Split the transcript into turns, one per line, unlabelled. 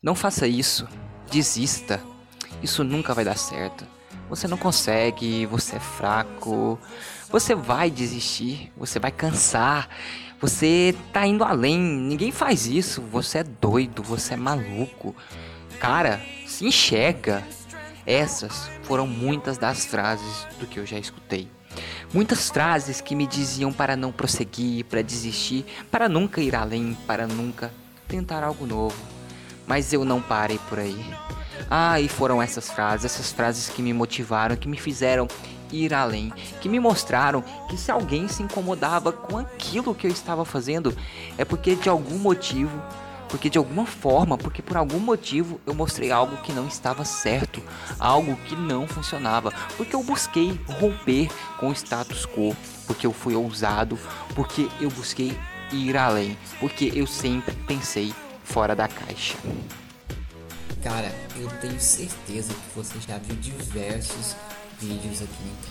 Não faça isso. Desista. Isso nunca vai dar certo. Você não consegue, você é fraco. Você vai desistir, você vai cansar. Você tá indo além. Ninguém faz isso. Você é doido, você é maluco. Cara, se enxerga. Essas foram muitas das frases do que eu já escutei. Muitas frases que me diziam para não prosseguir, para desistir, para nunca ir além, para nunca tentar algo novo. Mas eu não parei por aí. Ah, e foram essas frases, essas frases que me motivaram, que me fizeram ir além, que me mostraram que se alguém se incomodava com aquilo que eu estava fazendo, é porque de algum motivo porque de alguma forma, porque por algum motivo eu mostrei algo que não estava certo, algo que não funcionava, porque eu busquei romper com o status quo, porque eu fui ousado, porque eu busquei ir além, porque eu sempre pensei fora da caixa.
Cara, eu tenho certeza que você já viu diversos vídeos aqui na